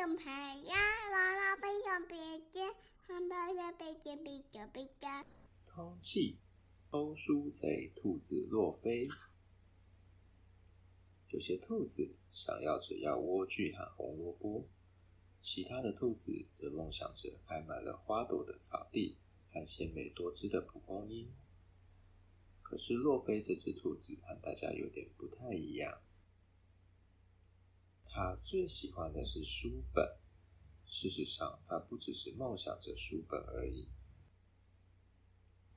小朋友，娃娃背上背肩，汉堡的背肩背着背着。通缉偷书贼兔子洛菲。有些兔子想要只要莴苣和红萝卜，其他的兔子则梦想着开满了花朵的草地和鲜美多汁的蒲公英。可是洛菲这只兔子和大家有点不太一样，他最喜欢的是书本。事实上，他不只是梦想着书本而已，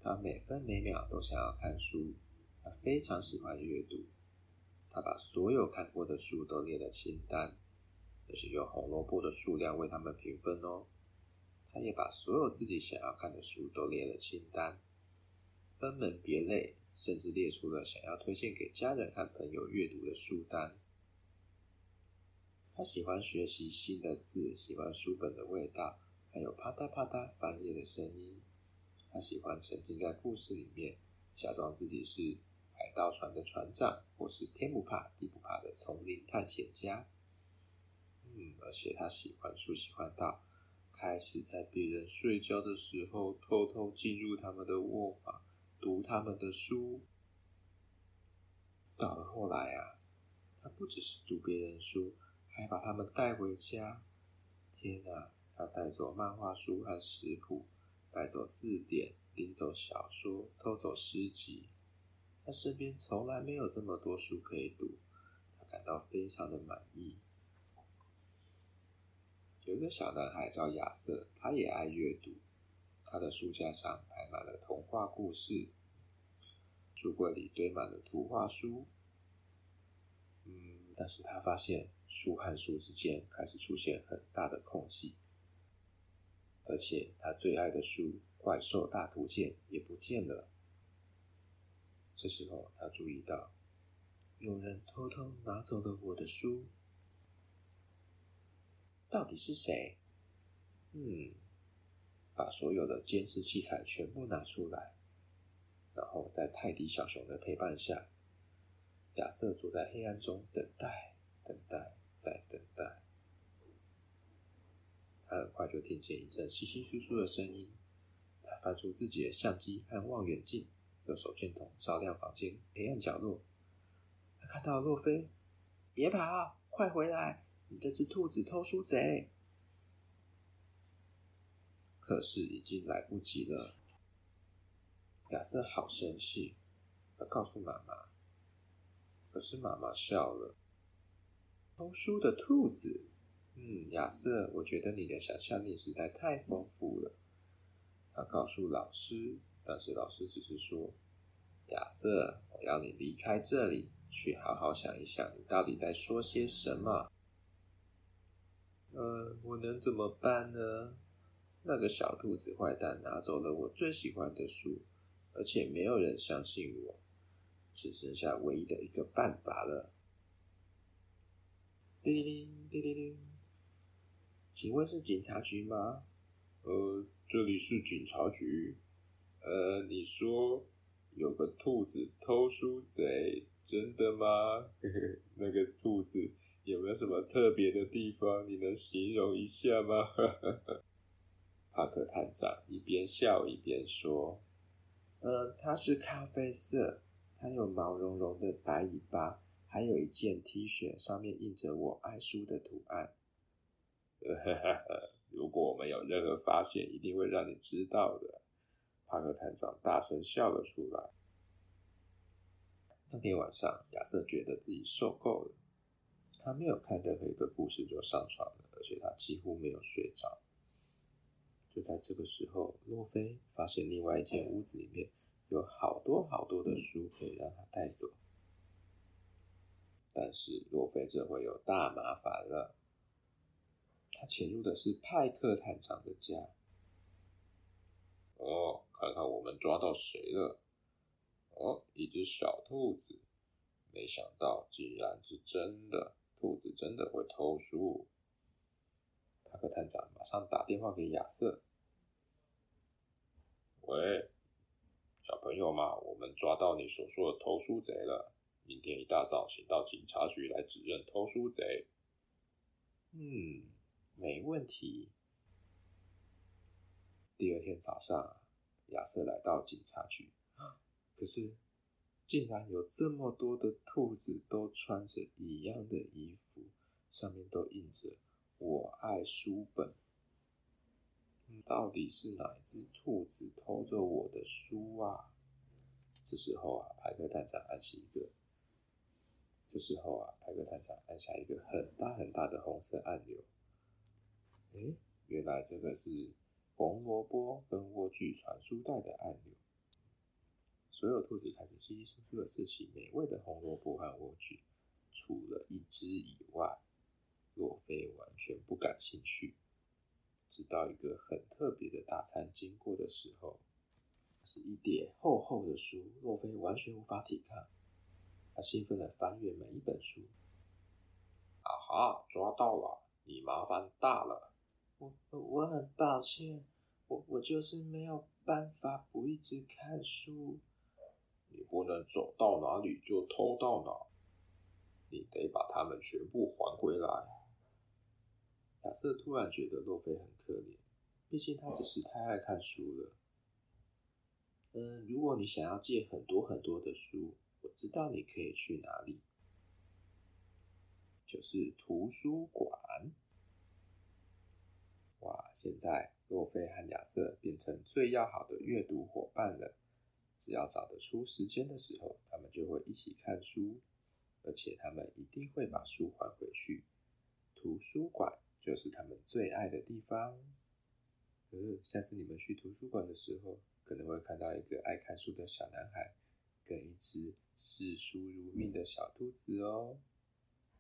他每分每秒都想要看书，他非常喜欢阅读。他把所有看过的书都列了清单，而且用红萝卜的数量为他们评分哦。他也把所有自己想要看的书都列了清单，分门别类，甚至列出了想要推荐给家人和朋友阅读的书单。他喜欢学习新的字，喜欢书本的味道，还有啪嗒啪嗒翻页的声音。他喜欢沉浸在故事里面，假装自己是。海盗船的船长，或是天不怕地不怕的丛林探险家。嗯，而且他喜欢书，喜欢到开始在别人睡觉的时候，偷偷进入他们的卧房，读他们的书。到了后来啊，他不只是读别人书，还把他们带回家。天哪，他带走漫画书和食谱，带走字典，拎走小说，偷走诗集。他身边从来没有这么多书可以读，他感到非常的满意。有一个小男孩叫亚瑟，他也爱阅读。他的书架上摆满了童话故事，书柜里堆满了图画书。嗯，但是他发现书和书之间开始出现很大的空隙，而且他最爱的书《怪兽大图鉴》也不见了。这时候，他注意到有人偷偷拿走了我的书。到底是谁？嗯，把所有的监视器材全部拿出来，然后在泰迪小熊的陪伴下，亚瑟坐在黑暗中等待，等待，再等待。他很快就听见一阵窸窸窣窣的声音。他翻出自己的相机和望远镜。用手电筒照亮房间黑暗角落，他看到洛菲，别跑，快回来！你这只兔子偷书贼！可是已经来不及了。亚瑟好生气，他告诉妈妈，可是妈妈笑了。偷书的兔子，嗯，亚瑟，我觉得你的想象力实在太丰富了。他告诉老师。但是老师只是说：“亚瑟，我要你离开这里，去好好想一想，你到底在说些什么。”呃，我能怎么办呢？那个小兔子坏蛋拿走了我最喜欢的书，而且没有人相信我，只剩下唯一的一个办法了。叮铃叮铃铃，请问是警察局吗？呃，这里是警察局。呃，你说有个兔子偷书贼，真的吗？那个兔子有没有什么特别的地方？你能形容一下吗？帕克探长一边笑一边说：“呃，它是咖啡色，它有毛茸茸的白尾巴，还有一件 T 恤，上面印着我爱书的图案。如果我们有任何发现，一定会让你知道的。”帕克探长大声笑了出来。当天晚上，亚瑟觉得自己受够了，他没有看任何一个故事就上床了，而且他几乎没有睡着。就在这个时候，洛菲发现另外一间屋子里面有好多好多的书可以让他带走，但是洛菲这回有大麻烦了，他潜入的是派克探长的家。哦，看看我们抓到谁了？哦，一只小兔子，没想到竟然是真的，兔子真的会偷书。派克探长马上打电话给亚瑟。喂，小朋友嘛，我们抓到你所说的偷书贼了。明天一大早，请到警察局来指认偷书贼。嗯，没问题。第二天早上，亚瑟来到警察局，可是竟然有这么多的兔子都穿着一样的衣服，上面都印着“我爱书本”。到底是哪一只兔子偷走我的书啊？这时候啊，派克探长按起一个。这时候啊，派克探长按下一个很大很大的红色按钮。诶，原来这个是红萝卜跟莴苣传输带的按钮。所有兔子开始稀稀疏疏的吃起美味的红萝卜和莴苣，除了一只以外，洛菲完全不感兴趣。直到一个很特别的大餐经过的时候，是一叠厚厚的书，洛菲完全无法抵抗。他兴奋地翻阅每一本书。啊哈，抓到了！你麻烦大了。我我很抱歉，我我就是没有办法不一直看书。你不能走到哪里就偷到哪，你得把它们全部还回来。亚瑟突然觉得洛菲很可怜，毕竟他只是太爱看书了。嗯，如果你想要借很多很多的书，我知道你可以去哪里，就是图书馆。哇，现在洛菲和亚瑟变成最要好的阅读伙伴了。只要找得出时间的时候，他们就会一起看书，而且他们一定会把书还回去。图书馆。就是他们最爱的地方。呃，下次你们去图书馆的时候，可能会看到一个爱看书的小男孩，跟一只视书如命的小兔子哦。